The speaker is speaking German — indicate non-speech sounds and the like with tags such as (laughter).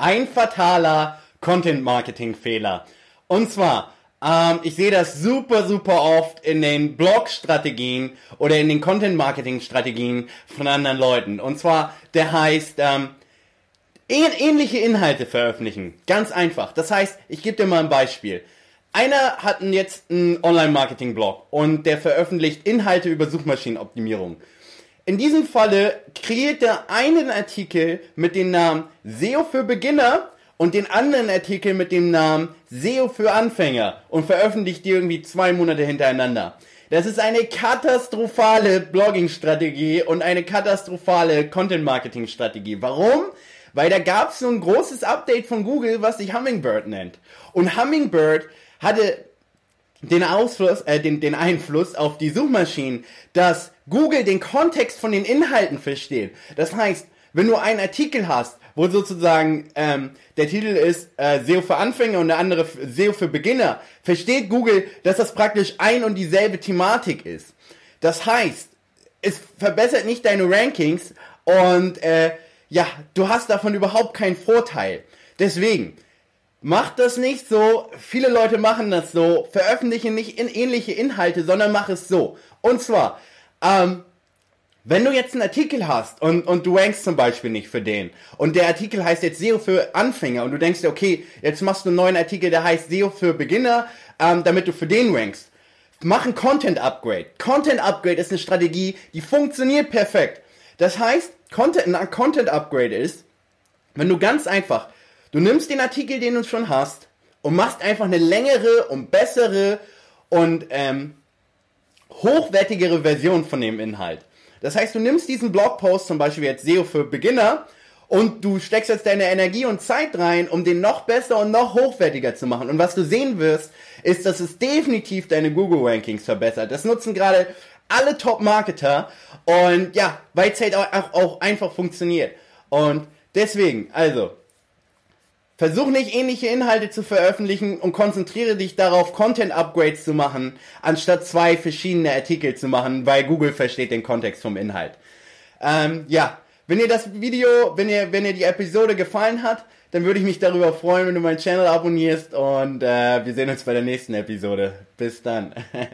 ein fataler Content-Marketing-Fehler. Und zwar, ähm, ich sehe das super, super oft in den Blog-Strategien oder in den Content-Marketing-Strategien von anderen Leuten. Und zwar, der heißt, ähm, ähnliche Inhalte veröffentlichen. Ganz einfach. Das heißt, ich gebe dir mal ein Beispiel. Einer hat jetzt einen Online-Marketing-Blog und der veröffentlicht Inhalte über Suchmaschinenoptimierung. In diesem Falle kreiert er einen Artikel mit dem Namen SEO für Beginner und den anderen Artikel mit dem Namen SEO für Anfänger und veröffentlicht die irgendwie zwei Monate hintereinander. Das ist eine katastrophale Blogging-Strategie und eine katastrophale Content-Marketing-Strategie. Warum? Weil da gab es so ein großes Update von Google, was sich Hummingbird nennt. Und Hummingbird hatte den Ausfluss, äh, den, den Einfluss auf die Suchmaschinen, dass Google den Kontext von den Inhalten versteht. Das heißt, wenn du einen Artikel hast, wo sozusagen ähm, der Titel ist äh, SEO für Anfänger und der andere SEO für Beginner, versteht Google, dass das praktisch ein und dieselbe Thematik ist. Das heißt, es verbessert nicht deine Rankings und äh, ja, du hast davon überhaupt keinen Vorteil. Deswegen, Mach das nicht so. Viele Leute machen das so. Veröffentliche nicht in ähnliche Inhalte, sondern mach es so. Und zwar, ähm, wenn du jetzt einen Artikel hast und, und du rankst zum Beispiel nicht für den und der Artikel heißt jetzt SEO für Anfänger und du denkst dir, okay, jetzt machst du einen neuen Artikel, der heißt SEO für Beginner, ähm, damit du für den rankst. Mach ein Content Upgrade. Content Upgrade ist eine Strategie, die funktioniert perfekt. Das heißt, Content, ein Content Upgrade ist, wenn du ganz einfach Du nimmst den Artikel, den du schon hast, und machst einfach eine längere und bessere und ähm, hochwertigere Version von dem Inhalt. Das heißt, du nimmst diesen Blogpost, zum Beispiel jetzt SEO für Beginner, und du steckst jetzt deine Energie und Zeit rein, um den noch besser und noch hochwertiger zu machen. Und was du sehen wirst, ist, dass es definitiv deine Google-Rankings verbessert. Das nutzen gerade alle Top-Marketer und ja, weil es halt auch, auch einfach funktioniert. Und deswegen, also, Versuch nicht ähnliche Inhalte zu veröffentlichen und konzentriere dich darauf, Content-Upgrades zu machen, anstatt zwei verschiedene Artikel zu machen, weil Google versteht den Kontext vom Inhalt. Ähm, ja, wenn ihr das Video, wenn ihr, wenn ihr die Episode gefallen hat, dann würde ich mich darüber freuen, wenn du meinen Channel abonnierst und äh, wir sehen uns bei der nächsten Episode. Bis dann. (laughs)